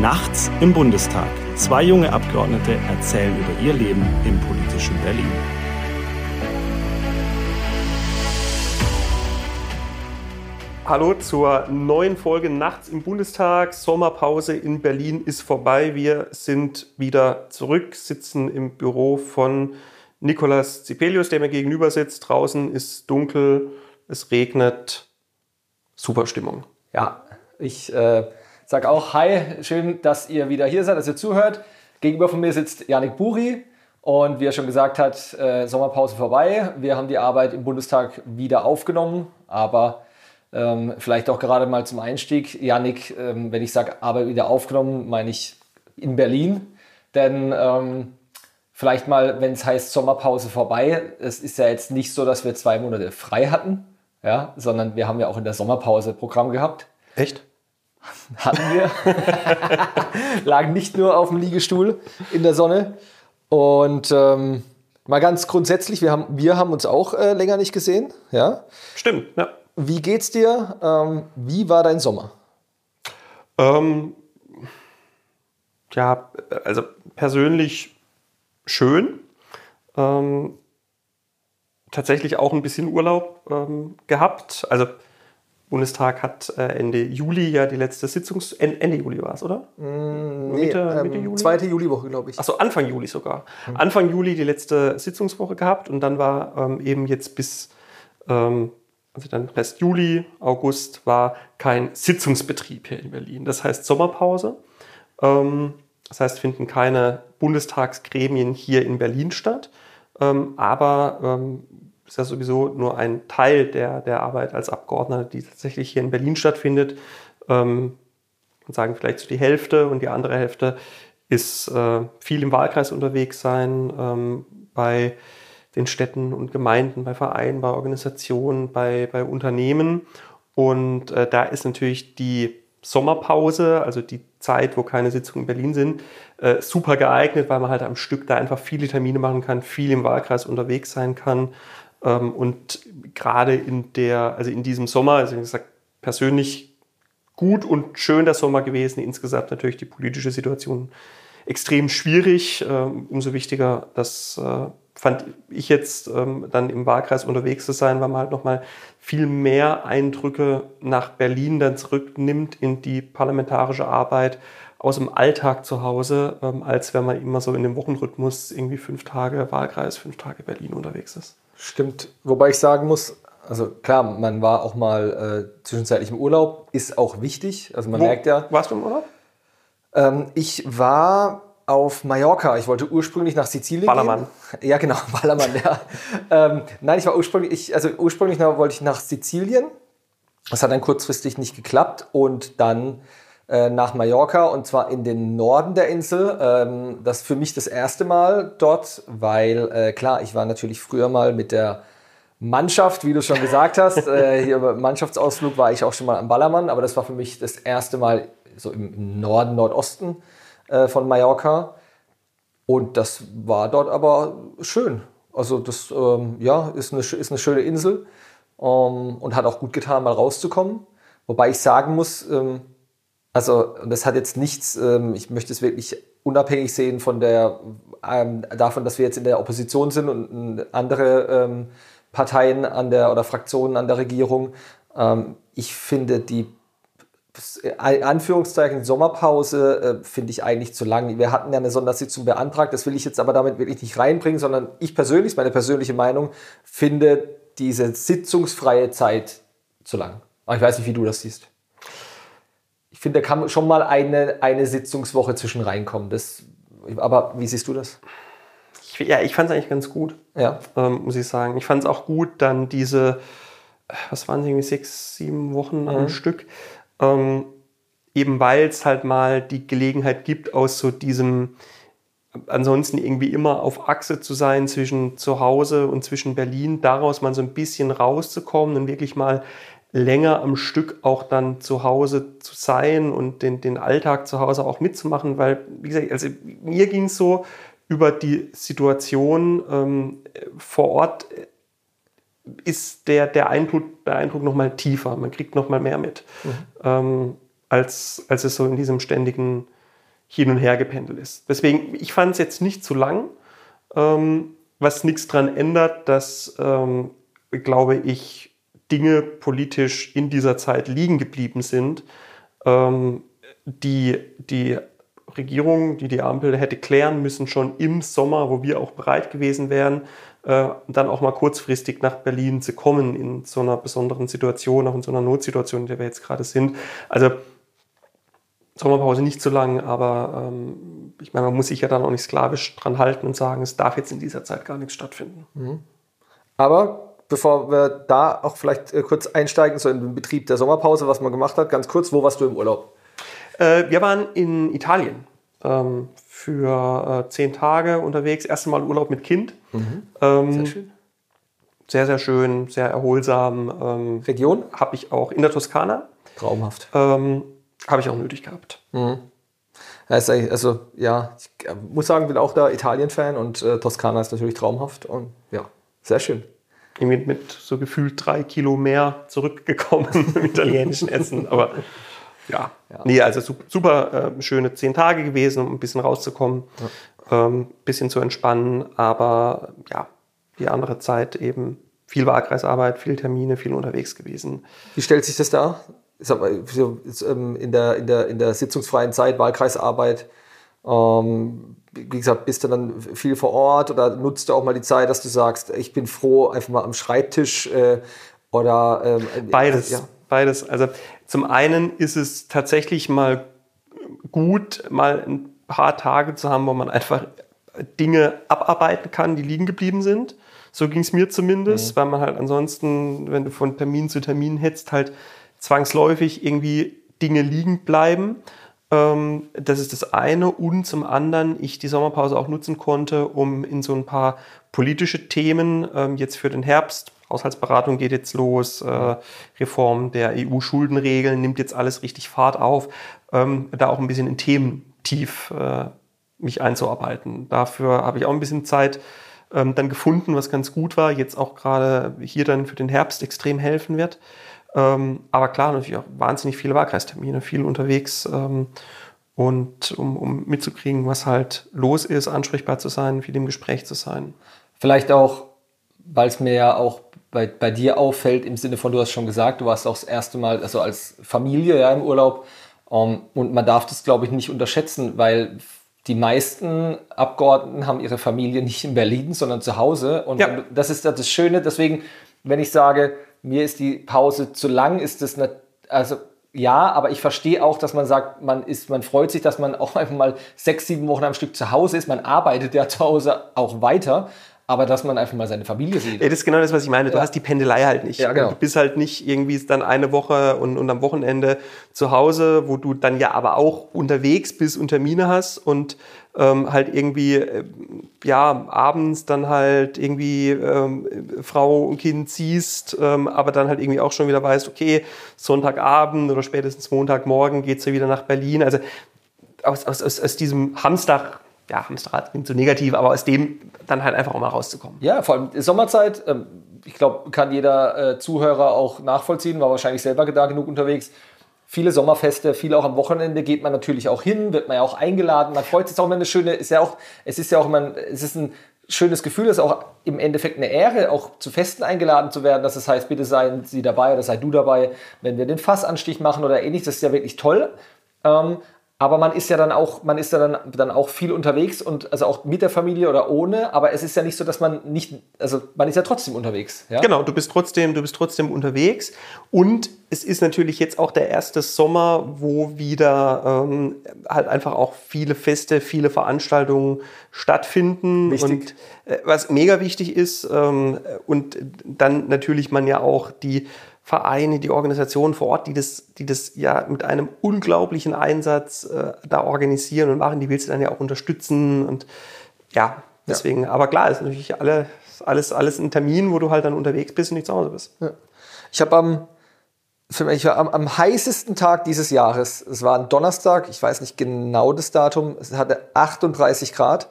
Nachts im Bundestag. Zwei junge Abgeordnete erzählen über ihr Leben im politischen Berlin. Hallo zur neuen Folge Nachts im Bundestag. Sommerpause in Berlin ist vorbei. Wir sind wieder zurück, sitzen im Büro von Nikolas Zipelius, der mir gegenüber sitzt. Draußen ist dunkel, es regnet. Super Stimmung. Ja, ich äh, sage auch Hi, schön, dass ihr wieder hier seid, dass ihr zuhört. Gegenüber von mir sitzt Janik Buri und wie er schon gesagt hat, äh, Sommerpause vorbei. Wir haben die Arbeit im Bundestag wieder aufgenommen, aber ähm, vielleicht auch gerade mal zum Einstieg. Janik, ähm, wenn ich sage Arbeit wieder aufgenommen, meine ich in Berlin. Denn ähm, vielleicht mal, wenn es heißt Sommerpause vorbei, es ist ja jetzt nicht so, dass wir zwei Monate frei hatten, ja, sondern wir haben ja auch in der Sommerpause Programm gehabt. Echt? Hatten wir. Lagen nicht nur auf dem Liegestuhl in der Sonne. Und ähm, mal ganz grundsätzlich, wir haben, wir haben uns auch äh, länger nicht gesehen. Ja? Stimmt, ja. Wie geht's dir? Ähm, wie war dein Sommer? Ähm, ja, also persönlich schön. Ähm, tatsächlich auch ein bisschen Urlaub ähm, gehabt. Also Bundestag hat äh, Ende Juli ja die letzte Sitzungs... Ende Juli war es, oder? Mm, nee, Mitte, ähm, Mitte Juli? Zweite Juliwoche, glaube ich. Achso, Anfang Juli sogar. Mhm. Anfang Juli die letzte Sitzungswoche gehabt und dann war ähm, eben jetzt bis, ähm, also dann Rest Juli, August war kein Sitzungsbetrieb hier in Berlin. Das heißt Sommerpause. Ähm, das heißt, finden keine Bundestagsgremien hier in Berlin statt. Ähm, aber ähm, ist ja sowieso nur ein Teil der, der Arbeit als Abgeordneter, die tatsächlich hier in Berlin stattfindet. Ähm, und sagen vielleicht so die Hälfte und die andere Hälfte ist äh, viel im Wahlkreis unterwegs sein, ähm, bei den Städten und Gemeinden, bei Vereinen, bei Organisationen, bei, bei Unternehmen. Und äh, da ist natürlich die Sommerpause, also die Zeit, wo keine Sitzungen in Berlin sind, äh, super geeignet, weil man halt am Stück da einfach viele Termine machen kann, viel im Wahlkreis unterwegs sein kann. Ähm, und gerade in der, also in diesem Sommer, also wie gesagt, persönlich gut und schön der Sommer gewesen. Insgesamt natürlich die politische Situation extrem schwierig. Ähm, umso wichtiger, das äh, fand ich jetzt ähm, dann im Wahlkreis unterwegs zu sein, weil man halt nochmal viel mehr Eindrücke nach Berlin dann zurücknimmt in die parlamentarische Arbeit aus dem Alltag zu Hause, als wenn man immer so in dem Wochenrhythmus irgendwie fünf Tage Wahlkreis, fünf Tage Berlin unterwegs ist. Stimmt. Wobei ich sagen muss, also klar, man war auch mal äh, zwischenzeitlich im Urlaub, ist auch wichtig. Also man Wo merkt ja. Warst du im Urlaub? Ähm, ich war auf Mallorca. Ich wollte ursprünglich nach Sizilien Ballermann. gehen. Ja, genau, Ballermann, ja. ähm, nein, ich war ursprünglich, ich, also ursprünglich wollte ich nach Sizilien. Das hat dann kurzfristig nicht geklappt und dann äh, nach Mallorca und zwar in den Norden der Insel. Ähm, das ist für mich das erste Mal dort, weil äh, klar, ich war natürlich früher mal mit der Mannschaft, wie du schon gesagt hast. äh, hier beim Mannschaftsausflug war ich auch schon mal am Ballermann, aber das war für mich das erste Mal so im Norden, Nordosten äh, von Mallorca. Und das war dort aber schön. Also das ähm, ja, ist, eine, ist eine schöne Insel ähm, und hat auch gut getan, mal rauszukommen. Wobei ich sagen muss, ähm, also das hat jetzt nichts, ähm, ich möchte es wirklich unabhängig sehen von der, ähm, davon, dass wir jetzt in der Opposition sind und andere ähm, Parteien an der oder Fraktionen an der Regierung. Ähm, ich finde die äh, Anführungszeichen Sommerpause äh, finde ich eigentlich zu lang. Wir hatten ja eine Sondersitzung beantragt, das will ich jetzt aber damit wirklich nicht reinbringen, sondern ich persönlich, meine persönliche Meinung, finde diese sitzungsfreie Zeit zu lang. Aber ich weiß nicht, wie du das siehst ich finde, da kann schon mal eine, eine Sitzungswoche zwischen reinkommen. Das, aber wie siehst du das? Ich, ja, ich fand es eigentlich ganz gut, ja. ähm, muss ich sagen. Ich fand es auch gut, dann diese, was waren es, irgendwie sechs, sieben Wochen mhm. am Stück, ähm, eben weil es halt mal die Gelegenheit gibt, aus so diesem ansonsten irgendwie immer auf Achse zu sein zwischen zu Hause und zwischen Berlin, daraus mal so ein bisschen rauszukommen und wirklich mal länger am Stück auch dann zu Hause zu sein und den, den Alltag zu Hause auch mitzumachen, weil, wie gesagt, also mir ging es so über die Situation ähm, vor Ort ist der, der Eindruck, der Eindruck nochmal tiefer, man kriegt nochmal mehr mit, mhm. ähm, als, als es so in diesem ständigen hin und her gependelt ist. Deswegen, ich fand es jetzt nicht zu lang, ähm, was nichts daran ändert, dass, ähm, glaube ich, Dinge politisch in dieser Zeit liegen geblieben sind, ähm, die die Regierung, die die Ampel hätte klären müssen, schon im Sommer, wo wir auch bereit gewesen wären, äh, dann auch mal kurzfristig nach Berlin zu kommen in so einer besonderen Situation, auch in so einer Notsituation, in der wir jetzt gerade sind. Also Sommerpause nicht so lang, aber ähm, ich meine, man muss sich ja dann auch nicht sklavisch dran halten und sagen, es darf jetzt in dieser Zeit gar nichts stattfinden. Mhm. Aber bevor wir da auch vielleicht äh, kurz einsteigen, so in den Betrieb der Sommerpause, was man gemacht hat, ganz kurz, wo warst du im Urlaub? Äh, wir waren in Italien ähm, für äh, zehn Tage unterwegs. Erste Mal Urlaub mit Kind. Mhm. Ähm, sehr schön. Sehr, sehr schön, sehr erholsam. Ähm, Region? Habe ich auch in der Toskana. Traumhaft. Ähm, Habe ich auch nötig gehabt. Mhm. Also ja, ich äh, muss sagen, bin auch da Italien-Fan und äh, Toskana ist natürlich traumhaft und ja, sehr schön irgendwie mit so gefühlt drei Kilo mehr zurückgekommen im italienischen Essen. Aber ja, ja. nee, also super, äh, schöne zehn Tage gewesen, um ein bisschen rauszukommen, ja. ähm, bisschen zu entspannen. Aber ja, die andere Zeit eben viel Wahlkreisarbeit, viel Termine, viel unterwegs gewesen. Wie stellt sich das dar? Ähm, in der, in der, in der sitzungsfreien Zeit, Wahlkreisarbeit, ähm, wie gesagt, bist du dann viel vor Ort oder nutzt du auch mal die Zeit, dass du sagst, ich bin froh, einfach mal am Schreibtisch äh, oder ähm, äh, beides, ja. beides. Also zum einen ist es tatsächlich mal gut, mal ein paar Tage zu haben, wo man einfach Dinge abarbeiten kann, die liegen geblieben sind. So ging es mir zumindest, mhm. weil man halt ansonsten, wenn du von Termin zu Termin hetzt, halt zwangsläufig irgendwie Dinge liegen bleiben. Ähm, das ist das eine. Und zum anderen, ich die Sommerpause auch nutzen konnte, um in so ein paar politische Themen ähm, jetzt für den Herbst, Haushaltsberatung geht jetzt los, äh, Reform der EU-Schuldenregeln nimmt jetzt alles richtig Fahrt auf, ähm, da auch ein bisschen in Themen tief äh, mich einzuarbeiten. Dafür habe ich auch ein bisschen Zeit dann gefunden, was ganz gut war, jetzt auch gerade hier dann für den Herbst extrem helfen wird. Ähm, aber klar, natürlich auch wahnsinnig viele Wahlkreistermine, viel unterwegs. Ähm, und um, um mitzukriegen, was halt los ist, ansprechbar zu sein, viel im Gespräch zu sein. Vielleicht auch, weil es mir ja auch bei, bei dir auffällt, im Sinne von, du hast schon gesagt, du warst auch das erste Mal, also als Familie ja, im Urlaub. Um, ähm, und man darf das, glaube ich, nicht unterschätzen, weil die meisten Abgeordneten haben ihre Familie nicht in Berlin, sondern zu Hause. Und ja. das ist das Schöne. Deswegen, wenn ich sage, mir ist die Pause zu lang, ist das also ja, aber ich verstehe auch, dass man sagt, man ist, man freut sich, dass man auch einfach mal sechs, sieben Wochen am Stück zu Hause ist. Man arbeitet ja zu Hause auch weiter aber dass man einfach mal seine Familie sieht. Ja, das ist genau das, was ich meine. Du ja. hast die Pendelei halt nicht. Ja, genau. Du bist halt nicht irgendwie dann eine Woche und, und am Wochenende zu Hause, wo du dann ja aber auch unterwegs bist und Termine hast und ähm, halt irgendwie äh, ja abends dann halt irgendwie ähm, Frau und Kind ziehst, ähm, aber dann halt irgendwie auch schon wieder weißt, okay, Sonntagabend oder spätestens Montagmorgen geht's ja wieder nach Berlin. Also aus, aus, aus, aus diesem Hamstag ja, Hamsterrad klingt so negativ, aber aus dem dann halt einfach auch mal rauszukommen. Ja, vor allem Sommerzeit, ähm, ich glaube, kann jeder äh, Zuhörer auch nachvollziehen, war wahrscheinlich selber da genug unterwegs. Viele Sommerfeste, viele auch am Wochenende geht man natürlich auch hin, wird man ja auch eingeladen. Man freut sich auch immer eine schöne, ist ja auch, es ist ja auch immer, es ist ein schönes Gefühl, es ist auch im Endeffekt eine Ehre, auch zu Festen eingeladen zu werden. Dass es heißt, bitte seien Sie dabei oder sei du dabei, wenn wir den Fassanstich machen oder ähnliches. Das ist ja wirklich toll. Ähm, aber man ist ja dann auch, man ist ja dann, dann auch viel unterwegs und also auch mit der Familie oder ohne. Aber es ist ja nicht so, dass man nicht, also man ist ja trotzdem unterwegs. Ja? Genau, du bist trotzdem, du bist trotzdem unterwegs. Und es ist natürlich jetzt auch der erste Sommer, wo wieder ähm, halt einfach auch viele Feste, viele Veranstaltungen stattfinden. Wichtig. Und äh, was mega wichtig ist ähm, und dann natürlich man ja auch die Vereine, die Organisationen vor Ort, die das, die das ja mit einem unglaublichen Einsatz äh, da organisieren und machen, die willst du dann ja auch unterstützen und ja, deswegen, ja. aber klar, ist natürlich alles, alles, alles ein Termin, wo du halt dann unterwegs bist und nicht zu Hause bist. Ja. Ich habe am, ich war am, am heißesten Tag dieses Jahres, es war ein Donnerstag, ich weiß nicht genau das Datum, es hatte 38 Grad,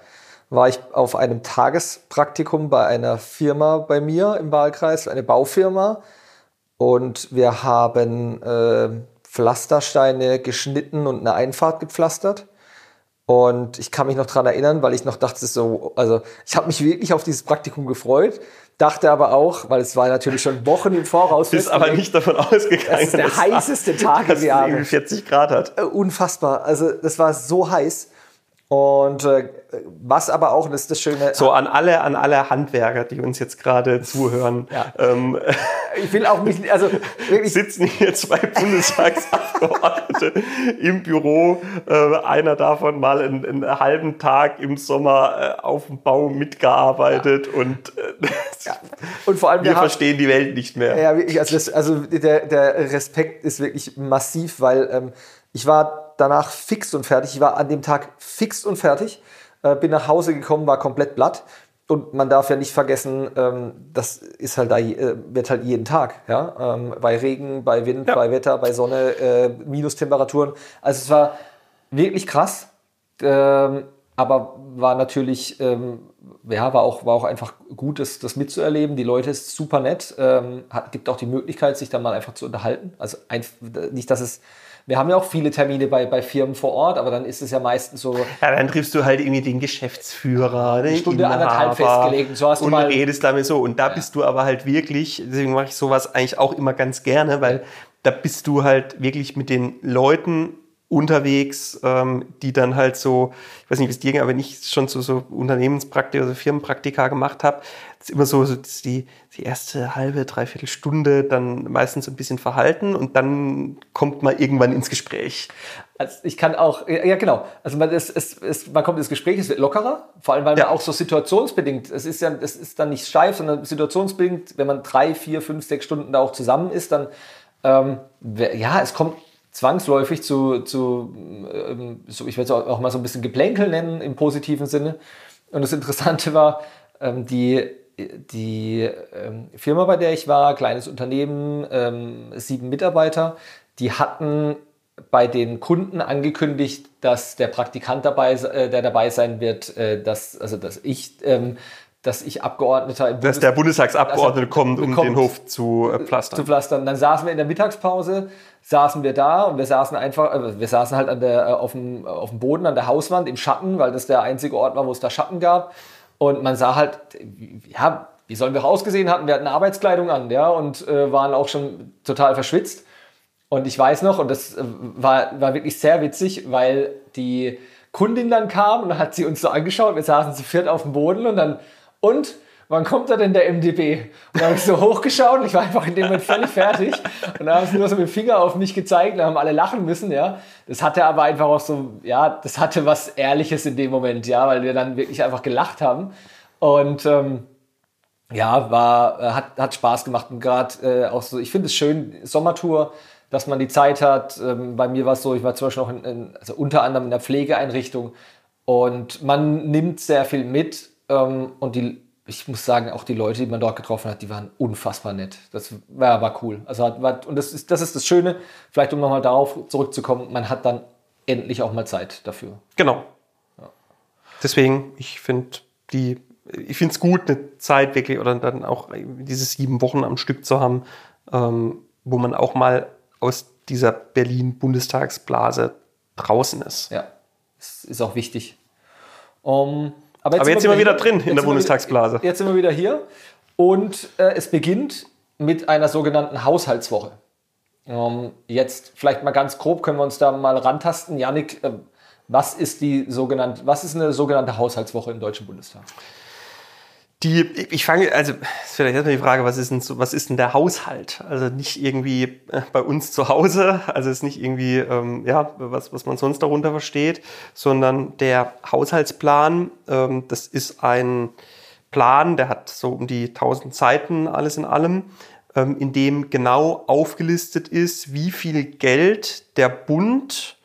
war ich auf einem Tagespraktikum bei einer Firma bei mir im Wahlkreis, eine Baufirma, und wir haben äh, Pflastersteine geschnitten und eine Einfahrt gepflastert. Und ich kann mich noch dran erinnern, weil ich noch dachte, so, also ich habe mich wirklich auf dieses Praktikum gefreut, dachte aber auch, weil es war natürlich schon Wochen im Voraus. Bist aber nicht davon ausgegangen, dass es der heißeste Tag im Jahr 40 Grad hat. Äh, unfassbar. Also das war so heiß. Und äh, was aber auch, das ist das Schöne. So an alle, an alle Handwerker, die uns jetzt gerade zuhören. Ja. Ähm, ich will auch nicht, also wirklich sitzen hier zwei Bundestagsabgeordnete im Büro. Äh, einer davon mal einen, einen, halben Tag im Sommer äh, auf dem Bau mitgearbeitet ja. und, äh, ja. und vor allem wir verstehen die Welt nicht mehr. Ja, wirklich, also, das, also der, der Respekt ist wirklich massiv, weil ähm, ich war danach fix und fertig. Ich war an dem Tag fix und fertig, äh, bin nach Hause gekommen, war komplett platt. Und man darf ja nicht vergessen, ähm, das ist halt da, äh, wird halt jeden Tag, ja, ähm, bei Regen, bei Wind, ja. bei Wetter, bei Sonne, äh, Minustemperaturen. Also es war wirklich krass, ähm, aber war natürlich, ähm, ja, war auch, war auch einfach gut, das, das mitzuerleben. Die Leute ist super nett, ähm, hat, gibt auch die Möglichkeit, sich da mal einfach zu unterhalten. Also ein, nicht, dass es wir haben ja auch viele Termine bei, bei Firmen vor Ort, aber dann ist es ja meistens so. Ja, dann triffst du halt irgendwie den Geschäftsführer, eine Stunde Inhaber, anderthalb festgelegt. So hast und du mal redest damit so. Und da ja. bist du aber halt wirklich, deswegen mache ich sowas eigentlich auch immer ganz gerne, weil da bist du halt wirklich mit den Leuten unterwegs, ähm, die dann halt so, ich weiß nicht, wie es dir ging, aber wenn ich schon so, so Unternehmenspraktika, also Firmenpraktika gemacht habe, ist immer so, so die, die erste halbe, dreiviertel Stunde dann meistens ein bisschen verhalten und dann kommt man irgendwann ins Gespräch. Also ich kann auch, ja genau, also man, ist, es, es, man kommt ins Gespräch, es wird lockerer, vor allem weil ja. man auch so situationsbedingt, es ist ja, es ist dann nicht steif, sondern situationsbedingt, wenn man drei, vier, fünf, sechs Stunden da auch zusammen ist, dann ähm, ja, es kommt zwangsläufig zu, zu ähm, so, ich werde es auch mal so ein bisschen Geplänkel nennen im positiven Sinne. Und das Interessante war, ähm, die, die ähm, Firma, bei der ich war, kleines Unternehmen, ähm, sieben Mitarbeiter, die hatten bei den Kunden angekündigt, dass der Praktikant dabei, äh, der dabei sein wird, äh, dass, also dass ich ähm, dass ich Abgeordneter im Dass der Bundestagsabgeordnete kommt, um den Hof zu äh, pflastern. Zu pflastern. Dann saßen wir in der Mittagspause, saßen wir da und wir saßen einfach, äh, wir saßen halt an der, auf, dem, auf dem Boden, an der Hauswand, im Schatten, weil das der einzige Ort war, wo es da Schatten gab. Und man sah halt, ja, wie sollen wir rausgesehen hatten? Wir hatten Arbeitskleidung an, ja, und äh, waren auch schon total verschwitzt. Und ich weiß noch, und das äh, war, war wirklich sehr witzig, weil die Kundin dann kam und hat sie uns so angeschaut, wir saßen zu viert auf dem Boden und dann und wann kommt da denn der MDB? Und da habe ich so hochgeschaut und ich war einfach in dem Moment völlig fertig. Und da haben sie nur so mit dem Finger auf mich gezeigt, da haben alle lachen müssen, ja. Das hatte aber einfach auch so, ja, das hatte was Ehrliches in dem Moment, ja, weil wir dann wirklich einfach gelacht haben. Und ähm, ja, war, äh, hat, hat Spaß gemacht und gerade äh, auch so, ich finde es schön, Sommertour, dass man die Zeit hat. Ähm, bei mir war es so, ich war zum Beispiel noch in, in, also unter anderem in der Pflegeeinrichtung und man nimmt sehr viel mit ähm, und die, ich muss sagen, auch die Leute, die man dort getroffen hat, die waren unfassbar nett. Das war, war cool. Also war, und das ist, das ist das Schöne, vielleicht um nochmal darauf zurückzukommen, man hat dann endlich auch mal Zeit dafür. Genau. Ja. Deswegen, ich finde die, ich finde es gut, eine Zeit wirklich oder dann auch diese sieben Wochen am Stück zu haben, ähm, wo man auch mal aus dieser Berlin-Bundestagsblase draußen ist. Ja, das ist auch wichtig. Um, aber jetzt, Aber jetzt sind wir wieder, wieder drin in der Bundestagsblase. Jetzt sind wir wieder hier und äh, es beginnt mit einer sogenannten Haushaltswoche. Ähm, jetzt vielleicht mal ganz grob können wir uns da mal rantasten. Janik, äh, was ist die sogenannte, was ist eine sogenannte Haushaltswoche im Deutschen Bundestag? Die, ich fange, also ist vielleicht erstmal die Frage, was ist denn, was ist denn der Haushalt? Also nicht irgendwie äh, bei uns zu Hause, also ist nicht irgendwie, ähm, ja, was, was man sonst darunter versteht, sondern der Haushaltsplan, ähm, das ist ein Plan, der hat so um die 1000 Seiten alles in allem, ähm, in dem genau aufgelistet ist, wie viel Geld der Bund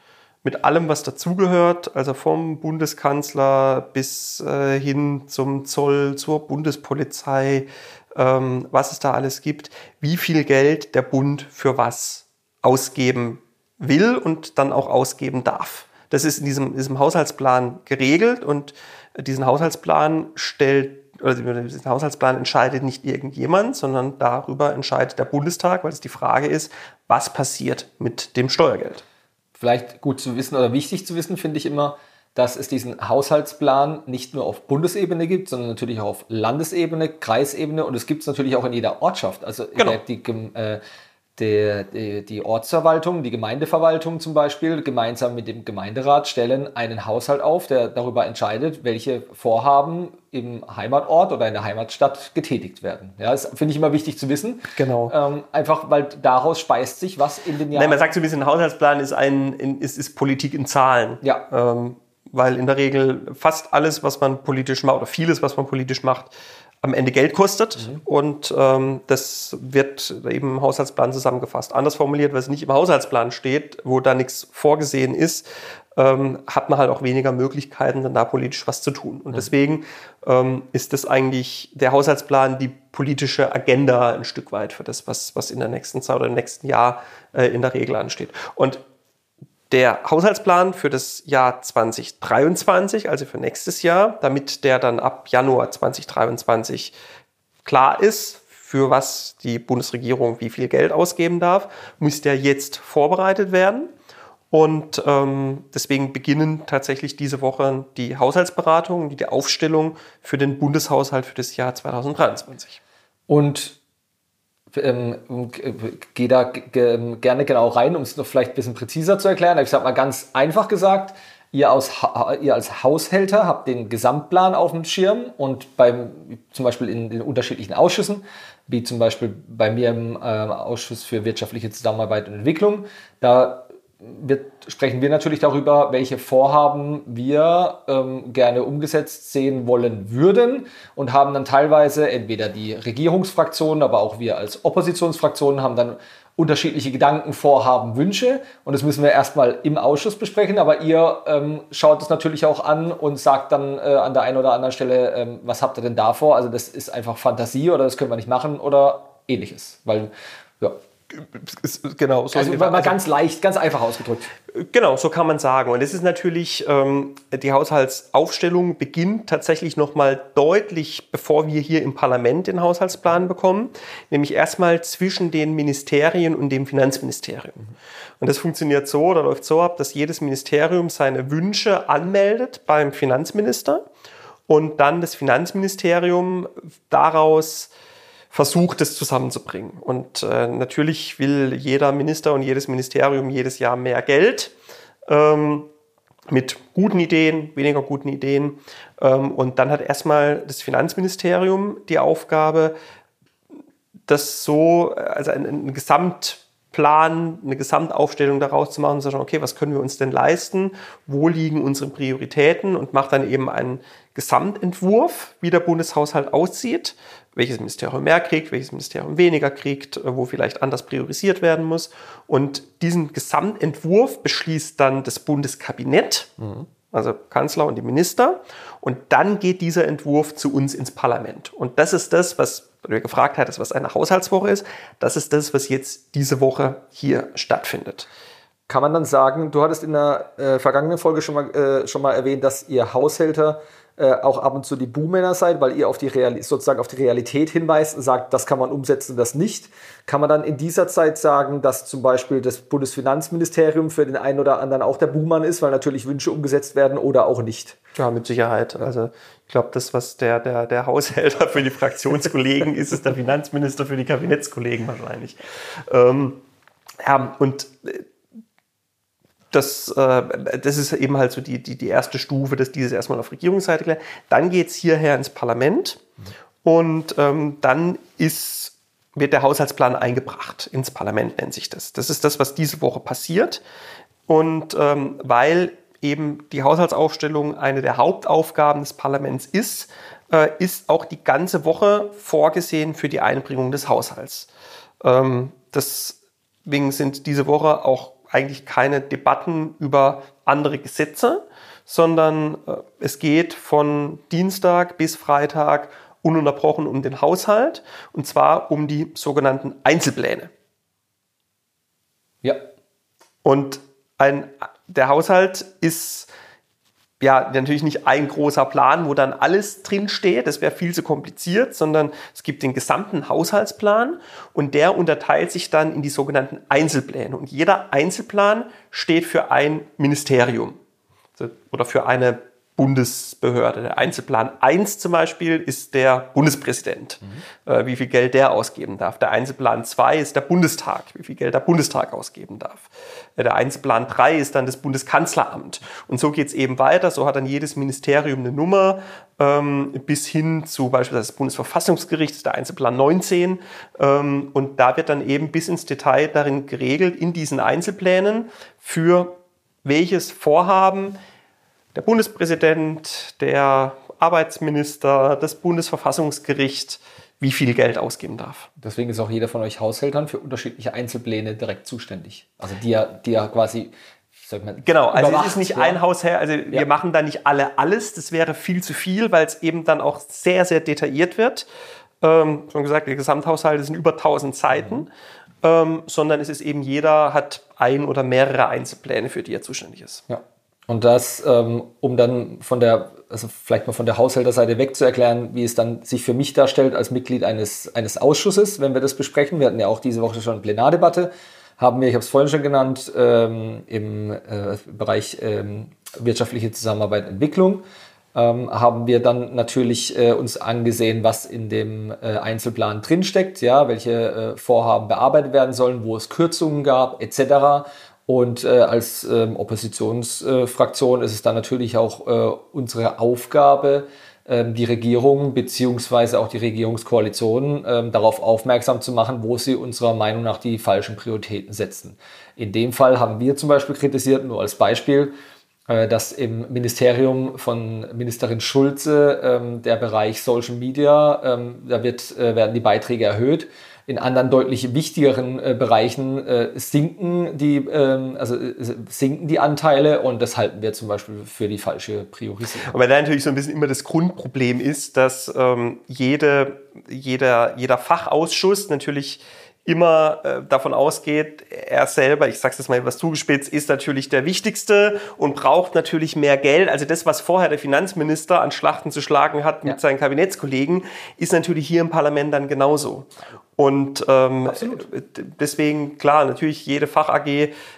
mit allem, was dazugehört, also vom Bundeskanzler bis äh, hin zum Zoll, zur Bundespolizei, ähm, was es da alles gibt, wie viel Geld der Bund für was ausgeben will und dann auch ausgeben darf. Das ist in diesem, diesem Haushaltsplan geregelt und diesen Haushaltsplan stellt oder diesen Haushaltsplan entscheidet nicht irgendjemand, sondern darüber entscheidet der Bundestag, weil es die Frage ist, was passiert mit dem Steuergeld vielleicht gut zu wissen oder wichtig zu wissen, finde ich immer, dass es diesen Haushaltsplan nicht nur auf Bundesebene gibt, sondern natürlich auch auf Landesebene, Kreisebene und es gibt es natürlich auch in jeder Ortschaft. Also Genau. die, äh, der, die, die Ortsverwaltung, die Gemeindeverwaltung zum Beispiel, gemeinsam mit dem Gemeinderat stellen einen Haushalt auf, der darüber entscheidet, welche Vorhaben im Heimatort oder in der Heimatstadt getätigt werden. Ja, das finde ich immer wichtig zu wissen. Genau. Ähm, einfach, weil daraus speist sich, was in den Jahren. Nein, man sagt so ein bisschen, ein Haushaltsplan ist, ein, in, ist, ist Politik in Zahlen. Ja. Ähm, weil in der Regel fast alles, was man politisch macht, oder vieles, was man politisch macht, am Ende Geld kostet. Und ähm, das wird eben im Haushaltsplan zusammengefasst. Anders formuliert, weil es nicht im Haushaltsplan steht, wo da nichts vorgesehen ist, ähm, hat man halt auch weniger Möglichkeiten, dann da politisch was zu tun. Und deswegen ähm, ist das eigentlich der Haushaltsplan die politische Agenda ein Stück weit für das, was, was in der nächsten Zeit oder im nächsten Jahr äh, in der Regel ansteht. Und der Haushaltsplan für das Jahr 2023, also für nächstes Jahr, damit der dann ab Januar 2023 klar ist, für was die Bundesregierung wie viel Geld ausgeben darf, muss der jetzt vorbereitet werden. Und ähm, deswegen beginnen tatsächlich diese Woche die Haushaltsberatungen, die Aufstellung für den Bundeshaushalt für das Jahr 2023. Und ähm, gehe da g- gerne genau rein, um es noch vielleicht ein bisschen präziser zu erklären. Ich sage mal ganz einfach gesagt, ihr, aus, ihr als Haushälter habt den Gesamtplan auf dem Schirm und beim, zum Beispiel in den unterschiedlichen Ausschüssen, wie zum Beispiel bei mir im äh, Ausschuss für wirtschaftliche Zusammenarbeit und Entwicklung, da wird, sprechen wir natürlich darüber, welche Vorhaben wir ähm, gerne umgesetzt sehen wollen würden und haben dann teilweise entweder die Regierungsfraktionen, aber auch wir als Oppositionsfraktionen haben dann unterschiedliche Gedanken, Vorhaben, Wünsche. Und das müssen wir erstmal im Ausschuss besprechen, aber ihr ähm, schaut es natürlich auch an und sagt dann äh, an der einen oder anderen Stelle, ähm, was habt ihr denn da vor? Also das ist einfach Fantasie oder das können wir nicht machen oder ähnliches, weil genau, so also mal ganz leicht, ganz einfach ausgedrückt. Genau, so kann man sagen. Und es ist natürlich, ähm, die Haushaltsaufstellung beginnt tatsächlich nochmal deutlich, bevor wir hier im Parlament den Haushaltsplan bekommen, nämlich erstmal zwischen den Ministerien und dem Finanzministerium. Und das funktioniert so oder läuft so ab, dass jedes Ministerium seine Wünsche anmeldet beim Finanzminister und dann das Finanzministerium daraus versucht, es zusammenzubringen. Und äh, natürlich will jeder Minister und jedes Ministerium jedes Jahr mehr Geld ähm, mit guten Ideen, weniger guten Ideen. Ähm, und dann hat erstmal das Finanzministerium die Aufgabe, das so, also einen Gesamtplan, eine Gesamtaufstellung daraus zu machen und zu sagen, okay, was können wir uns denn leisten? Wo liegen unsere Prioritäten? Und macht dann eben einen Gesamtentwurf, wie der Bundeshaushalt aussieht, welches Ministerium mehr kriegt, welches Ministerium weniger kriegt, äh, wo vielleicht anders priorisiert werden muss. Und diesen Gesamtentwurf beschließt dann das Bundeskabinett, also Kanzler und die Minister. Und dann geht dieser Entwurf zu uns ins Parlament. Und das ist das, was du gefragt hattest, was eine Haushaltswoche ist. Das ist das, was jetzt diese Woche hier stattfindet. Kann man dann sagen, du hattest in der äh, vergangenen Folge schon mal, äh, schon mal erwähnt, dass ihr Haushälter äh, auch ab und zu die Buhmänner seid, weil ihr auf die sozusagen auf die Realität hinweist und sagt, das kann man umsetzen, das nicht. Kann man dann in dieser Zeit sagen, dass zum Beispiel das Bundesfinanzministerium für den einen oder anderen auch der Buhmann ist, weil natürlich Wünsche umgesetzt werden oder auch nicht? Ja, mit Sicherheit. Also ich glaube, das, was der, der, der Haushälter für die Fraktionskollegen ist, ist der Finanzminister für die Kabinettskollegen wahrscheinlich. Ähm, ja, und äh, das, äh, das ist eben halt so die, die, die erste Stufe, dass dieses erstmal auf Regierungsseite klärt. Dann geht's hierher ins Parlament und ähm, dann ist, wird der Haushaltsplan eingebracht. Ins Parlament nennt sich das. Das ist das, was diese Woche passiert. Und ähm, weil eben die Haushaltsaufstellung eine der Hauptaufgaben des Parlaments ist, äh, ist auch die ganze Woche vorgesehen für die Einbringung des Haushalts. Ähm, deswegen sind diese Woche auch eigentlich keine Debatten über andere Gesetze, sondern äh, es geht von Dienstag bis Freitag ununterbrochen um den Haushalt und zwar um die sogenannten Einzelpläne. Ja. Und ein, der Haushalt ist ja natürlich nicht ein großer Plan, wo dann alles drin steht. Das wäre viel zu kompliziert, sondern es gibt den gesamten Haushaltsplan und der unterteilt sich dann in die sogenannten Einzelpläne. Und jeder Einzelplan steht für ein Ministerium. oder für eine Bundesbehörde. Der Einzelplan 1 zum Beispiel ist der Bundespräsident, mhm. äh, wie viel Geld der ausgeben darf. Der Einzelplan 2 ist der Bundestag, wie viel Geld der Bundestag ausgeben darf. Äh, der Einzelplan 3 ist dann das Bundeskanzleramt. Und so geht es eben weiter. So hat dann jedes Ministerium eine Nummer ähm, bis hin zu beispielsweise das Bundesverfassungsgericht, ist der Einzelplan 19. Ähm, und da wird dann eben bis ins Detail darin geregelt, in diesen Einzelplänen, für welches Vorhaben der Bundespräsident, der Arbeitsminister, das Bundesverfassungsgericht wie viel Geld ausgeben darf. Deswegen ist auch jeder von euch Haushältern für unterschiedliche Einzelpläne direkt zuständig. Also die ja, die ja quasi Mal, genau, also es ist nicht ja. ein Hausherr, also ja. wir machen da nicht alle alles, das wäre viel zu viel, weil es eben dann auch sehr, sehr detailliert wird. Ähm, schon gesagt, die Gesamthaushalte sind über 1000 Seiten, mhm. ähm, sondern es ist eben jeder hat ein oder mehrere Einzelpläne, für die er zuständig ist. Ja. Und das, ähm, um dann von der, also vielleicht mal von der Haushälterseite weg zu erklären, wie es dann sich für mich darstellt als Mitglied eines, eines Ausschusses, wenn wir das besprechen. Wir hatten ja auch diese Woche schon eine Plenardebatte. Haben wir, ich habe es vorhin schon genannt, ähm, im äh, Bereich ähm, wirtschaftliche Zusammenarbeit und Entwicklung, ähm, haben wir dann natürlich äh, uns angesehen, was in dem äh, Einzelplan drinsteckt, ja, welche äh, Vorhaben bearbeitet werden sollen, wo es Kürzungen gab, etc. Und äh, als ähm, Oppositionsfraktion ist es dann natürlich auch äh, unsere Aufgabe, ähm, die Regierung beziehungsweise auch die Regierungskoalition ähm, darauf aufmerksam zu machen, wo sie unserer Meinung nach die falschen Prioritäten setzen. In dem Fall haben wir zum Beispiel kritisiert, nur als Beispiel, äh, dass im Ministerium von Ministerin Schulze ähm, der Bereich Social Media, ähm, da wird, äh, werden die Beiträge erhöht in anderen deutlich wichtigeren äh, Bereichen äh, sinken die, ähm, also äh, sinken die Anteile und das halten wir zum Beispiel für die falsche Priorisierung. Aber da natürlich so ein bisschen immer das Grundproblem ist, dass ähm, jede, jeder, jeder Fachausschuss natürlich immer äh, davon ausgeht, er selber, ich sage es mal etwas zugespitzt, ist natürlich der Wichtigste und braucht natürlich mehr Geld. Also das, was vorher der Finanzminister an Schlachten zu schlagen hat mit ja. seinen Kabinettskollegen, ist natürlich hier im Parlament dann genauso. Und ähm, deswegen, klar, natürlich jede Fach-AG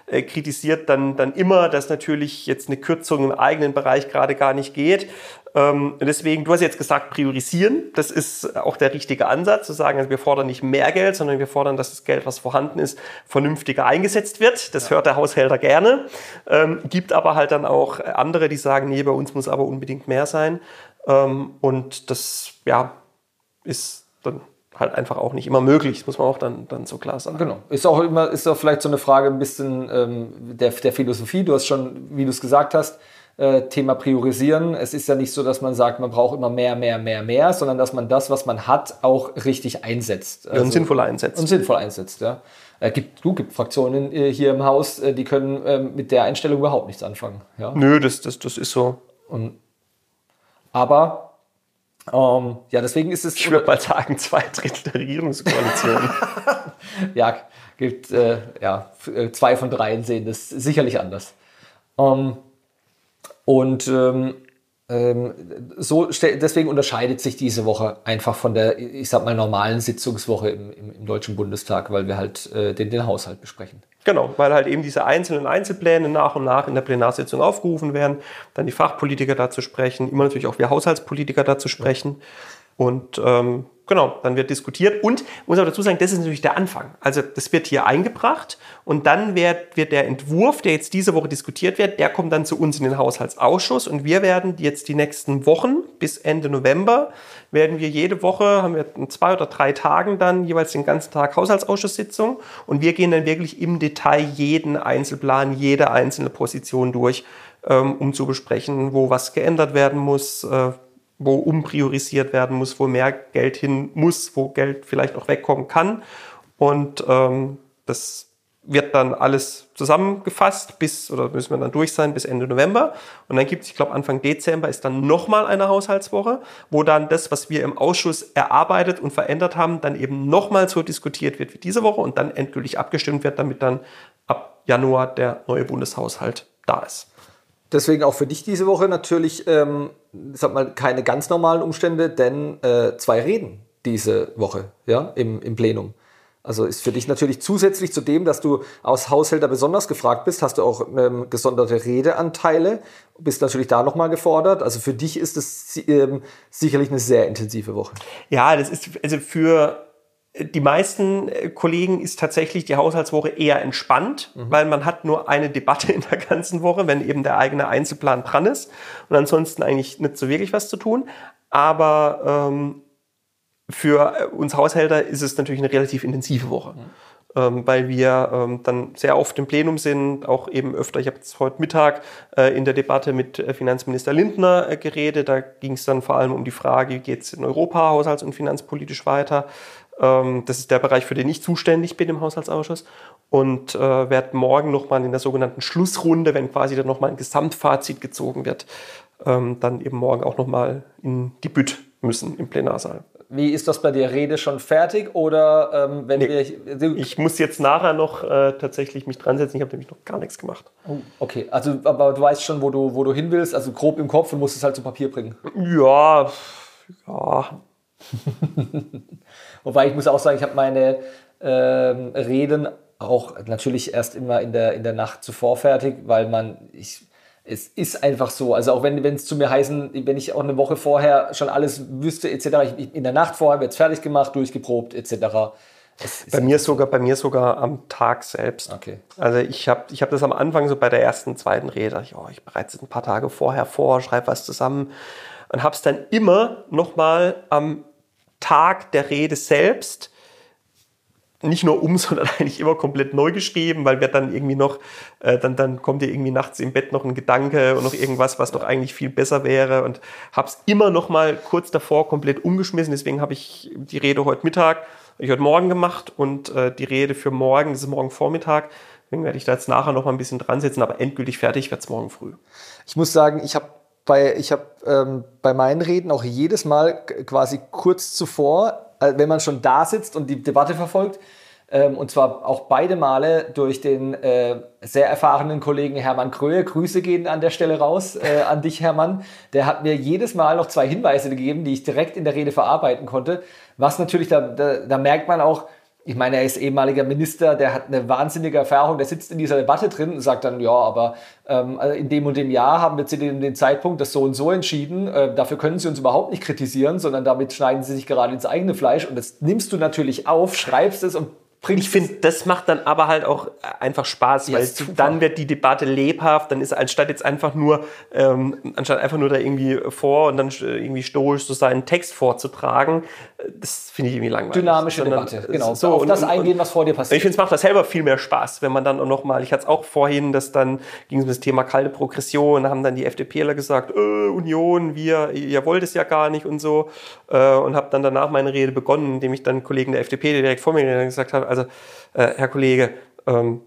äh, kritisiert dann, dann immer, dass natürlich jetzt eine Kürzung im eigenen Bereich gerade gar nicht geht. Ähm, deswegen, du hast jetzt gesagt, priorisieren. Das ist auch der richtige Ansatz, zu sagen, also wir fordern nicht mehr Geld, sondern wir fordern, dass das Geld, was vorhanden ist, vernünftiger eingesetzt wird. Das ja. hört der Haushälter gerne. Ähm, gibt aber halt dann auch andere, die sagen, nee, bei uns muss aber unbedingt mehr sein. Ähm, und das, ja, ist dann halt einfach auch nicht immer möglich. Das muss man auch dann, dann so klar sagen. Genau. Ist auch immer, ist auch vielleicht so eine Frage ein bisschen ähm, der, der Philosophie. Du hast schon, wie du es gesagt hast, äh, Thema Priorisieren. Es ist ja nicht so, dass man sagt, man braucht immer mehr, mehr, mehr, mehr, sondern dass man das, was man hat, auch richtig einsetzt. Also, und sinnvoll einsetzt. Und sinnvoll einsetzt, ja. Äh, gibt, du gibt Fraktionen äh, hier im Haus, äh, die können ähm, mit der Einstellung überhaupt nichts anfangen. Ja? Nö, das, das, das ist so. Und, aber ähm, ja, deswegen ist es. Ich würde mal sagen, zwei Drittel der Regierungskoalition. ja, gibt äh, ja, zwei von dreien sehen das sicherlich anders. Ähm, und ähm, ähm, so deswegen unterscheidet sich diese Woche einfach von der, ich sag mal, normalen Sitzungswoche im, im, im Deutschen Bundestag, weil wir halt äh, den, den Haushalt besprechen. Genau, weil halt eben diese einzelnen Einzelpläne nach und nach in der Plenarsitzung aufgerufen werden, dann die Fachpolitiker dazu sprechen, immer natürlich auch wir Haushaltspolitiker dazu sprechen. Und ähm, Genau, dann wird diskutiert. Und muss auch dazu sagen, das ist natürlich der Anfang. Also das wird hier eingebracht und dann wird, wird der Entwurf, der jetzt diese Woche diskutiert wird, der kommt dann zu uns in den Haushaltsausschuss. Und wir werden jetzt die nächsten Wochen bis Ende November werden wir jede Woche, haben wir zwei oder drei Tagen dann jeweils den ganzen Tag Haushaltsausschusssitzung. Und wir gehen dann wirklich im Detail jeden Einzelplan, jede einzelne Position durch, ähm, um zu besprechen, wo was geändert werden muss, äh, wo umpriorisiert werden muss, wo mehr Geld hin muss, wo Geld vielleicht auch wegkommen kann. Und ähm, das wird dann alles zusammengefasst bis, oder müssen wir dann durch sein, bis Ende November. Und dann gibt es, ich glaube, Anfang Dezember ist dann nochmal eine Haushaltswoche, wo dann das, was wir im Ausschuss erarbeitet und verändert haben, dann eben nochmal so diskutiert wird wie diese Woche und dann endgültig abgestimmt wird, damit dann ab Januar der neue Bundeshaushalt da ist. Deswegen auch für dich diese Woche natürlich ähm, sag mal, keine ganz normalen Umstände, denn äh, zwei Reden diese Woche ja, im, im Plenum. Also ist für dich natürlich zusätzlich zu dem, dass du aus Haushälter besonders gefragt bist, hast du auch ähm, gesonderte Redeanteile, bist natürlich da nochmal gefordert. Also für dich ist es ähm, sicherlich eine sehr intensive Woche. Ja, das ist also für die meisten äh, Kollegen ist tatsächlich die Haushaltswoche eher entspannt, mhm. weil man hat nur eine Debatte in der ganzen Woche, wenn eben der eigene Einzelplan dran ist und ansonsten eigentlich nicht so wirklich was zu tun. Aber ähm, für äh, uns Haushälter ist es natürlich eine relativ intensive Woche. Mhm. Ähm, weil wir ähm, dann sehr oft im Plenum sind, auch eben öfter. Ich habe jetzt heute Mittag äh, in der Debatte mit äh, Finanzminister Lindner äh, geredet. Da ging es dann vor allem um die Frage, wie geht es in Europa haushalts- und finanzpolitisch weiter. Ähm, das ist der Bereich, für den ich zuständig bin im Haushaltsausschuss. Und äh, werde morgen nochmal in der sogenannten Schlussrunde, wenn quasi dann nochmal ein Gesamtfazit gezogen wird, ähm, dann eben morgen auch nochmal in die Bütt müssen im Plenarsaal. Wie ist das bei dir? Rede schon fertig oder ähm, wenn nee, wir. Ich muss jetzt nachher noch äh, tatsächlich mich dran setzen. Ich habe nämlich noch gar nichts gemacht. Oh, okay, also aber du weißt schon, wo du, wo du hin willst, also grob im Kopf und musst es halt zu Papier bringen. Ja, ja. Wobei ich muss auch sagen, ich habe meine ähm, Reden auch natürlich erst immer in der, in der Nacht zuvor fertig, weil man. Ich, es ist einfach so. Also auch wenn es zu mir heißen, wenn ich auch eine Woche vorher schon alles wüsste etc. Ich, in der Nacht vorher wird es fertig gemacht, durchgeprobt etc. Bei mir sogar, bei mir sogar am Tag selbst. Okay. Also ich habe ich hab das am Anfang so bei der ersten, zweiten Rede, ich, oh, ich bereite es ein paar Tage vorher vor, schreibe was zusammen und habe es dann immer nochmal am Tag der Rede selbst nicht nur um, sondern eigentlich immer komplett neu geschrieben, weil wir dann irgendwie noch, äh, dann, dann kommt dir irgendwie nachts im Bett noch ein Gedanke und noch irgendwas, was doch eigentlich viel besser wäre und habe es immer noch mal kurz davor komplett umgeschmissen. Deswegen habe ich die Rede heute Mittag, ich heute Morgen gemacht und äh, die Rede für morgen, das ist morgen Vormittag. Deswegen werde ich da jetzt nachher noch mal ein bisschen dran setzen, aber endgültig fertig wird es morgen früh. Ich muss sagen, ich habe bei, ich habe ähm, bei meinen Reden auch jedes Mal quasi kurz zuvor, äh, wenn man schon da sitzt und die Debatte verfolgt, ähm, und zwar auch beide Male durch den äh, sehr erfahrenen Kollegen Hermann Kröhe. Grüße gehen an der Stelle raus äh, an dich, Hermann. Der hat mir jedes Mal noch zwei Hinweise gegeben, die ich direkt in der Rede verarbeiten konnte. Was natürlich, da, da, da merkt man auch, ich meine, er ist ehemaliger Minister, der hat eine wahnsinnige Erfahrung, der sitzt in dieser Debatte drin und sagt dann, ja, aber ähm, also in dem und dem Jahr haben wir zu dem, dem Zeitpunkt das so und so entschieden. Äh, dafür können Sie uns überhaupt nicht kritisieren, sondern damit schneiden Sie sich gerade ins eigene Fleisch. Und das nimmst du natürlich auf, schreibst es und ich finde, das macht dann aber halt auch einfach Spaß, ja, weil dann wird die Debatte lebhaft, dann ist anstatt jetzt einfach nur, ähm, anstatt einfach nur da irgendwie vor und dann irgendwie stoisch so seinen Text vorzutragen, äh, das finde ich irgendwie langweilig. Dynamische Sondern, Debatte, genau. So, auf und, das eingehen, was vor dir passiert. Ich finde, es macht das selber viel mehr Spaß, wenn man dann auch nochmal, ich hatte es auch vorhin, dass dann ging es um das Thema kalte Progression, da haben dann die FDPler gesagt, äh, Union, wir, ihr wollt es ja gar nicht und so, äh, und habe dann danach meine Rede begonnen, indem ich dann Kollegen der FDP direkt vor mir gesagt habe, also äh, Herr Kollege, ähm,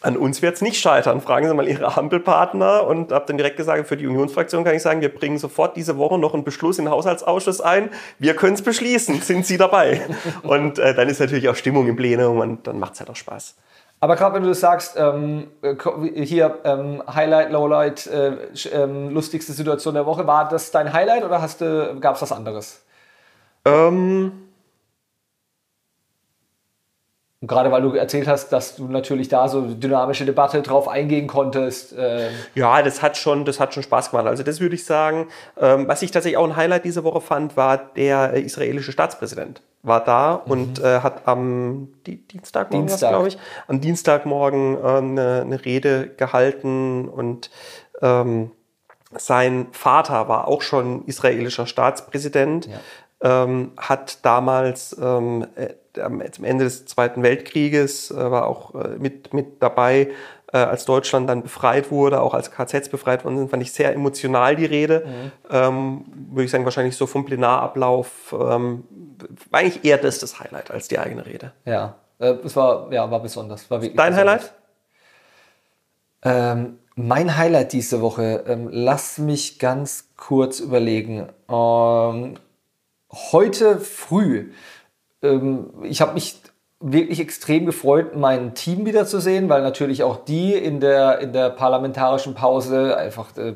an uns wird es nicht scheitern. Fragen Sie mal Ihre Ampelpartner und habe dann direkt gesagt, für die Unionsfraktion kann ich sagen, wir bringen sofort diese Woche noch einen Beschluss in den Haushaltsausschuss ein. Wir können es beschließen. Sind Sie dabei? und äh, dann ist natürlich auch Stimmung im Plenum und dann macht es halt auch Spaß. Aber gerade wenn du das sagst, ähm, hier ähm, Highlight, Lowlight, äh, ähm, lustigste Situation der Woche, war das dein Highlight oder gab es was anderes? Ähm und gerade weil du erzählt hast, dass du natürlich da so dynamische Debatte drauf eingehen konntest. Ähm ja, das hat schon, das hat schon Spaß gemacht. Also das würde ich sagen. Ähm, was ich tatsächlich auch ein Highlight diese Woche fand, war der äh, israelische Staatspräsident war da mhm. und äh, hat am die, Dienstagmorgen, Dienstag. glaube ich, am Dienstagmorgen äh, eine, eine Rede gehalten und ähm, sein Vater war auch schon israelischer Staatspräsident. Ja. Ähm, hat damals ähm, äh, am Ende des Zweiten Weltkrieges, äh, war auch äh, mit, mit dabei, äh, als Deutschland dann befreit wurde, auch als KZs befreit worden sind, fand ich sehr emotional die Rede. Mhm. Ähm, Würde ich sagen, wahrscheinlich so vom Plenarablauf, ähm, war eigentlich eher das das Highlight als die eigene Rede. Ja, äh, es war, ja, war besonders. War Dein besonders. Highlight? Ähm, mein Highlight diese Woche, ähm, lass mich ganz kurz überlegen. Ähm, heute früh ähm, ich habe mich wirklich extrem gefreut, mein Team wiederzusehen, weil natürlich auch die in der, in der parlamentarischen Pause einfach, äh,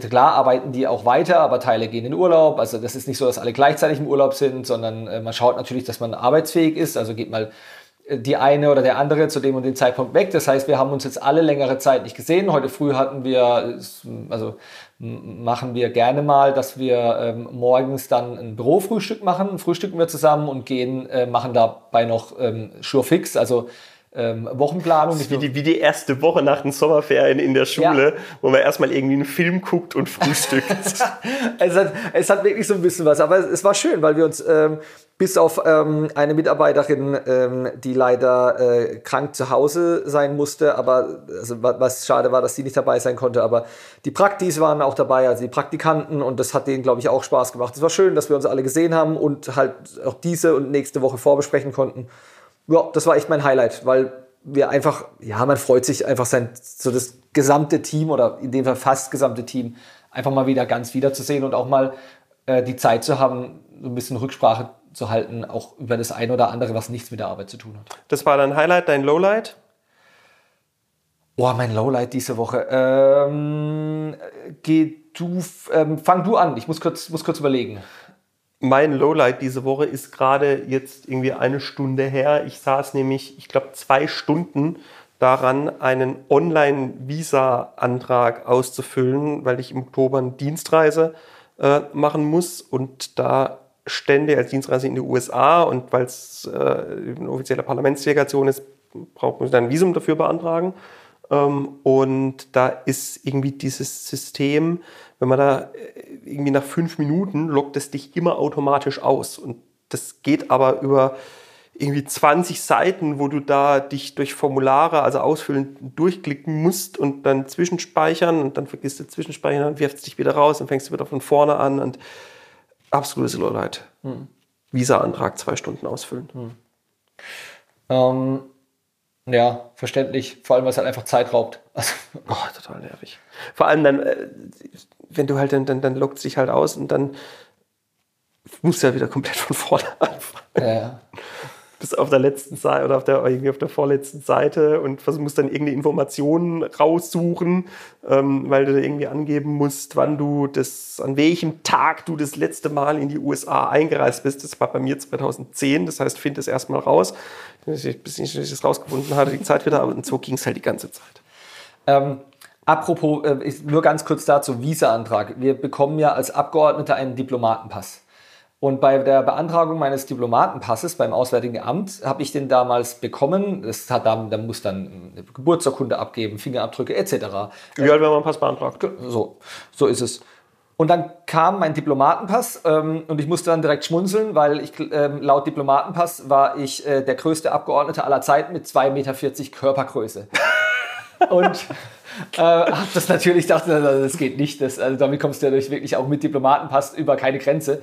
klar arbeiten die auch weiter, aber Teile gehen in Urlaub. Also das ist nicht so, dass alle gleichzeitig im Urlaub sind, sondern äh, man schaut natürlich, dass man arbeitsfähig ist. Also geht mal die eine oder der andere zu dem und dem Zeitpunkt weg. Das heißt, wir haben uns jetzt alle längere Zeit nicht gesehen. Heute früh hatten wir, also machen wir gerne mal, dass wir ähm, morgens dann ein Bürofrühstück machen, frühstücken wir zusammen und gehen, äh, machen dabei noch ähm, Surefix, also ähm, Wochenplanung. wie, die, wie die erste Woche nach den Sommerferien in der Schule, ja. wo man erstmal irgendwie einen Film guckt und frühstückt. es, hat, es hat wirklich so ein bisschen was, aber es, es war schön, weil wir uns ähm, bis auf ähm, eine Mitarbeiterin, ähm, die leider äh, krank zu Hause sein musste, aber also, was schade war, dass sie nicht dabei sein konnte, aber die Praktis waren auch dabei, also die Praktikanten und das hat denen, glaube ich, auch Spaß gemacht. Es war schön, dass wir uns alle gesehen haben und halt auch diese und nächste Woche vorbesprechen konnten ja, das war echt mein Highlight, weil wir einfach, ja, man freut sich einfach sein, so das gesamte Team oder in dem Fall fast gesamte Team einfach mal wieder ganz wiederzusehen und auch mal äh, die Zeit zu haben, so ein bisschen Rücksprache zu halten, auch über das eine oder andere, was nichts mit der Arbeit zu tun hat. Das war dein Highlight, dein Lowlight? Boah, mein Lowlight diese Woche. Ähm, geh du, ähm, fang du an. Ich muss kurz, muss kurz überlegen mein Lowlight diese Woche ist gerade jetzt irgendwie eine Stunde her. Ich saß nämlich, ich glaube, zwei Stunden daran, einen Online-Visa-Antrag auszufüllen, weil ich im Oktober eine Dienstreise äh, machen muss und da Stände als Dienstreise in die USA und weil es äh, eine offizielle Parlamentsdelegation ist, braucht man dann ein Visum dafür beantragen. Ähm, und da ist irgendwie dieses System, wenn man da äh, irgendwie nach fünf Minuten lockt es dich immer automatisch aus. Und das geht aber über irgendwie 20 Seiten, wo du da dich durch Formulare, also ausfüllen, durchklicken musst und dann zwischenspeichern und dann vergisst du zwischenspeichern, dann wirfst dich wieder raus und fängst du wieder von vorne an und absolutes Lowlight. Hm. Visa-Antrag zwei Stunden ausfüllen. Hm. Ähm, ja, verständlich. Vor allem, weil es halt einfach Zeit raubt. Also, oh, total nervig. Vor allem dann, äh, wenn du halt dann, dann, dann lockt sich halt aus und dann musst du ja wieder komplett von vorne anfangen. Ja. Bis auf der letzten Seite oder auf der, irgendwie auf der vorletzten Seite und musst dann irgendeine Informationen raussuchen, ähm, weil du da irgendwie angeben musst, wann du das, an welchem Tag du das letzte Mal in die USA eingereist bist. Das war bei mir 2010, das heißt, find es erstmal raus. Bis ich, das rausgefunden hatte, die Zeit wieder, und so ging es halt die ganze Zeit. Ähm, Apropos, äh, nur ganz kurz dazu, Visa-Antrag. Wir bekommen ja als Abgeordnete einen Diplomatenpass. Und bei der Beantragung meines Diplomatenpasses beim Auswärtigen Amt habe ich den damals bekommen. Das hat dann, da muss dann eine Geburtsurkunde abgeben, Fingerabdrücke etc. Wie alt, wenn man einen Pass beantragt? So, so ist es. Und dann kam mein Diplomatenpass ähm, und ich musste dann direkt schmunzeln, weil ich ähm, laut Diplomatenpass war ich äh, der größte Abgeordnete aller Zeiten mit 2,40 Meter Körpergröße. Und äh, hab das natürlich dachte, das geht nicht. Das, also damit kommst du ja durch wirklich auch mit Diplomatenpass über keine Grenze.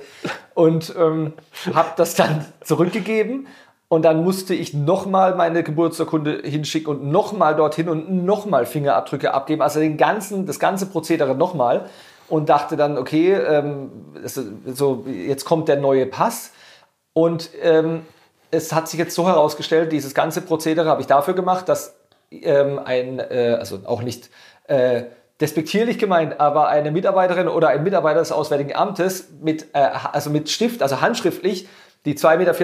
Und ähm, habe das dann zurückgegeben. Und dann musste ich nochmal meine Geburtsurkunde hinschicken und nochmal dorthin und nochmal Fingerabdrücke abgeben. Also den ganzen, das ganze Prozedere nochmal. Und dachte dann, okay, ähm, so, jetzt kommt der neue Pass. Und ähm, es hat sich jetzt so herausgestellt, dieses ganze Prozedere habe ich dafür gemacht, dass ähm, ein, äh, also auch nicht äh, despektierlich gemeint, aber eine Mitarbeiterin oder ein Mitarbeiter des Auswärtigen Amtes mit, äh, also mit Stift, also handschriftlich, die 2,40 Meter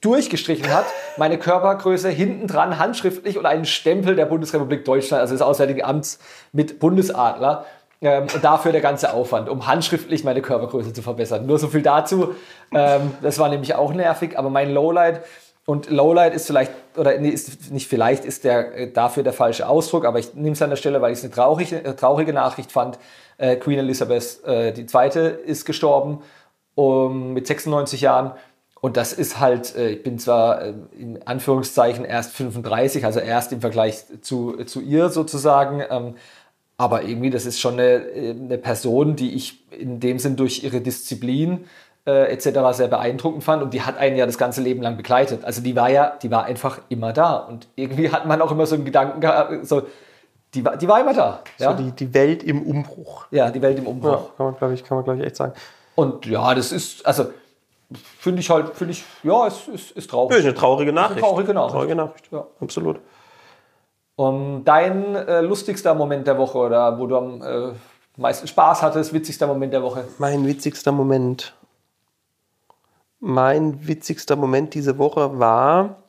durchgestrichen hat, meine Körpergröße hinten dran handschriftlich und einen Stempel der Bundesrepublik Deutschland, also des Auswärtigen Amts mit Bundesadler. Ähm, dafür der ganze Aufwand, um handschriftlich meine Körpergröße zu verbessern. Nur so viel dazu. Ähm, das war nämlich auch nervig, aber mein Lowlight und Lowlight ist vielleicht, oder nee, ist nicht vielleicht, ist der, äh, dafür der falsche Ausdruck, aber ich nehme es an der Stelle, weil ich es eine traurige, äh, traurige Nachricht fand. Äh, Queen Elizabeth äh, II. ist gestorben um, mit 96 Jahren. Und das ist halt, äh, ich bin zwar in Anführungszeichen erst 35, also erst im Vergleich zu, zu ihr sozusagen, ähm, aber irgendwie, das ist schon eine, eine Person, die ich in dem Sinn durch ihre Disziplin äh, etc. sehr beeindruckend fand und die hat einen ja das ganze Leben lang begleitet. Also die war ja, die war einfach immer da und irgendwie hat man auch immer so einen Gedanken gehabt, so, die war, die war immer da. Ja? So die, die Welt im Umbruch. Ja, die Welt im Umbruch. Ja, kann man, glaube ich, kann man, glaube ich, echt sagen. Und ja, das ist, also finde ich halt, finde ich, ja, es ist, ist traurig. Ja, ist eine traurige Nachricht. Eine traurige Nachricht. Traurige Nachricht, ja, absolut. Und dein äh, lustigster Moment der Woche oder wo du am äh, meisten Spaß hattest, witzigster Moment der Woche? Mein witzigster Moment mein witzigster Moment diese Woche war,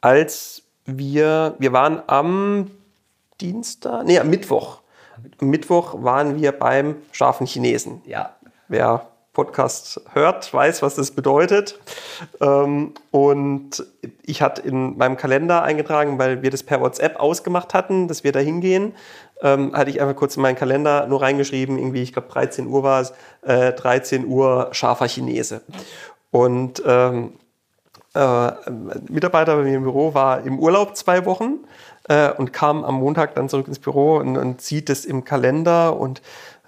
als wir, wir waren am Dienstag, nee, am Mittwoch. Am Mittwoch waren wir beim scharfen Chinesen. Ja. Wer Podcast hört, weiß, was das bedeutet. Ähm, und ich hatte in meinem Kalender eingetragen, weil wir das per WhatsApp ausgemacht hatten, dass wir da hingehen, ähm, hatte ich einfach kurz in meinen Kalender nur reingeschrieben, irgendwie, ich glaube 13 Uhr war es, äh, 13 Uhr scharfer Chinese. Und ähm, äh, Mitarbeiter bei mir im Büro war im Urlaub zwei Wochen äh, und kam am Montag dann zurück ins Büro und, und sieht es im Kalender und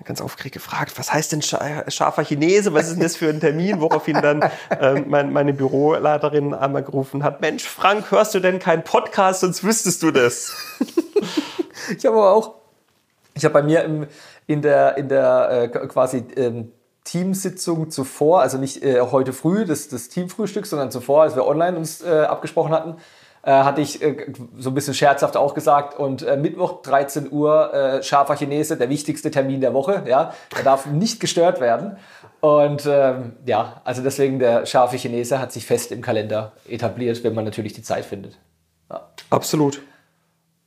ganz aufgeregt gefragt, was heißt denn scharfer Chinese? Was ist denn das für ein Termin? Woraufhin dann äh, mein, meine Büroleiterin einmal gerufen hat, Mensch, Frank, hörst du denn keinen Podcast, sonst wüsstest du das. ich habe aber auch, ich habe bei mir im, in der, in der äh, quasi ähm, Teamsitzung zuvor, also nicht äh, heute früh, das, das Teamfrühstück, sondern zuvor, als wir online uns äh, abgesprochen hatten, äh, hatte ich äh, so ein bisschen scherzhaft auch gesagt. Und äh, Mittwoch 13 Uhr, äh, scharfer Chinese, der wichtigste Termin der Woche. Ja, der darf nicht gestört werden. Und ähm, ja, also deswegen der scharfe Chinese hat sich fest im Kalender etabliert, wenn man natürlich die Zeit findet. Ja. Absolut.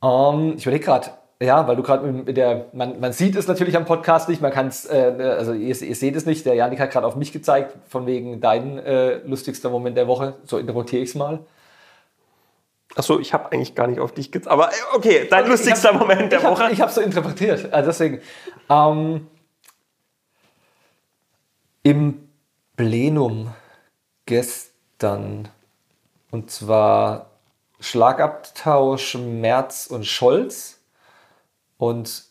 Um, ähm, ich überlege gerade, ja, weil du gerade mit der, man, man sieht es natürlich am Podcast nicht, man kann es, äh, also ihr, ihr, seht es nicht, der Janik hat gerade auf mich gezeigt, von wegen dein äh, lustigster Moment der Woche, so interpretiere ich es mal. Achso, ich habe eigentlich gar nicht auf dich gezeigt. Aber äh, okay, dein okay, lustigster hab, Moment der ich Woche. Hab, ich habe so interpretiert. Also deswegen. Ähm, Im Plenum gestern, und zwar Schlagabtausch Merz und Scholz. Und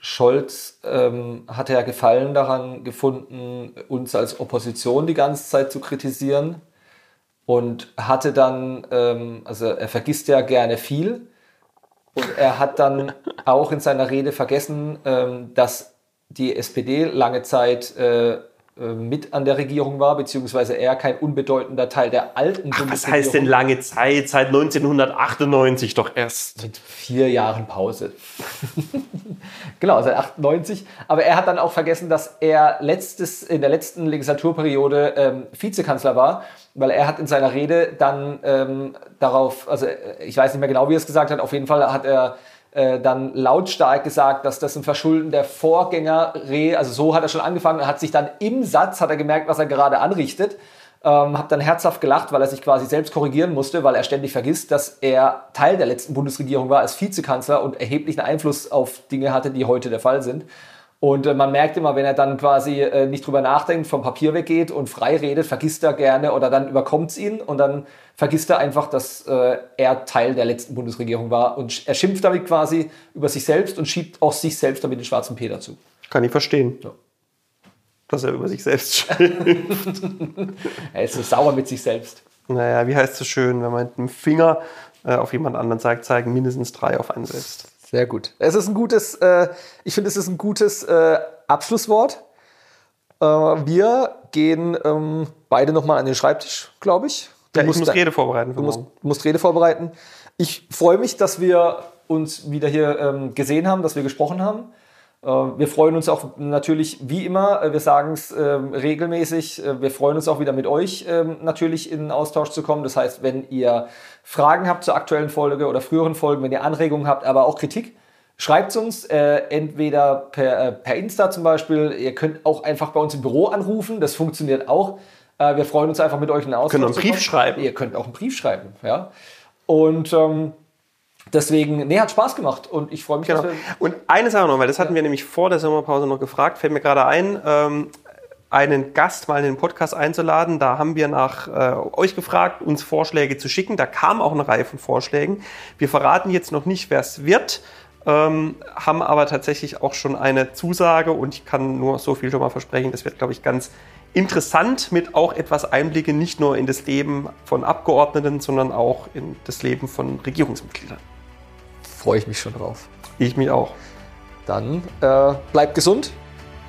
Scholz ähm, hatte ja Gefallen daran gefunden, uns als Opposition die ganze Zeit zu kritisieren. Und hatte dann, ähm, also er vergisst ja gerne viel. Und er hat dann auch in seiner Rede vergessen, ähm, dass die SPD lange Zeit äh, mit an der Regierung war, beziehungsweise er kein unbedeutender Teil der alten Ach, Was heißt denn lange Zeit? Seit 1998 doch erst. Mit vier Jahren Pause. genau, seit 98. Aber er hat dann auch vergessen, dass er letztes, in der letzten Legislaturperiode ähm, Vizekanzler war, weil er hat in seiner Rede dann ähm, darauf, also äh, ich weiß nicht mehr genau, wie er es gesagt hat, auf jeden Fall hat er äh, dann lautstark gesagt, dass das ein Verschulden der Vorgänger, also so hat er schon angefangen, hat sich dann im Satz, hat er gemerkt, was er gerade anrichtet, ähm, habe dann herzhaft gelacht, weil er sich quasi selbst korrigieren musste, weil er ständig vergisst, dass er Teil der letzten Bundesregierung war als Vizekanzler und erheblichen Einfluss auf Dinge hatte, die heute der Fall sind. Und äh, man merkt immer, wenn er dann quasi äh, nicht drüber nachdenkt, vom Papier weggeht und frei redet, vergisst er gerne oder dann überkommt es ihn und dann vergisst er einfach, dass äh, er Teil der letzten Bundesregierung war und er schimpft damit quasi über sich selbst und schiebt auch sich selbst damit den schwarzen Peter zu. Kann ich verstehen. Ja. Dass er über sich selbst schimpft. er ist so sauer mit sich selbst. Naja, wie heißt es so schön, wenn man mit dem Finger auf jemand anderen zeigt, zeigen mindestens drei auf einen selbst. Sehr gut. Es ist ein gutes, äh, ich finde, es ist ein gutes äh, Abschlusswort. Äh, wir gehen ähm, beide nochmal an den Schreibtisch, glaube ich. Du ja, musst ich muss Rede vorbereiten. Du musst, musst, Rede vorbereiten. Ich freue mich, dass wir uns wieder hier ähm, gesehen haben, dass wir gesprochen haben. Äh, wir freuen uns auch natürlich wie immer, äh, wir sagen es ähm, regelmäßig, äh, wir freuen uns auch wieder mit euch ähm, natürlich in Austausch zu kommen. Das heißt, wenn ihr Fragen habt zur aktuellen Folge oder früheren Folgen, wenn ihr Anregungen habt, aber auch Kritik, schreibt es uns entweder per, per Insta zum Beispiel. Ihr könnt auch einfach bei uns im Büro anrufen, das funktioniert auch. wir freuen uns einfach mit euch in Austausch. Könnt einen Brief schreiben. Ihr könnt auch einen Brief schreiben, ja. Und ähm, Deswegen, nee, hat Spaß gemacht und ich freue mich. Genau. Und eine Sache noch, weil das hatten ja. wir nämlich vor der Sommerpause noch gefragt, fällt mir gerade ein, ähm, einen Gast mal in den Podcast einzuladen. Da haben wir nach äh, euch gefragt, uns Vorschläge zu schicken. Da kam auch eine Reihe von Vorschlägen. Wir verraten jetzt noch nicht, wer es wird, ähm, haben aber tatsächlich auch schon eine Zusage und ich kann nur so viel schon mal versprechen. Das wird, glaube ich, ganz interessant mit auch etwas Einblicke nicht nur in das Leben von Abgeordneten, sondern auch in das Leben von Regierungsmitgliedern freue ich mich schon drauf. Ich mich auch. Dann äh, bleibt gesund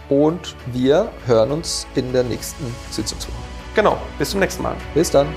und wir hören uns in der nächsten Sitzungswoche. Genau, bis zum nächsten Mal. Bis dann.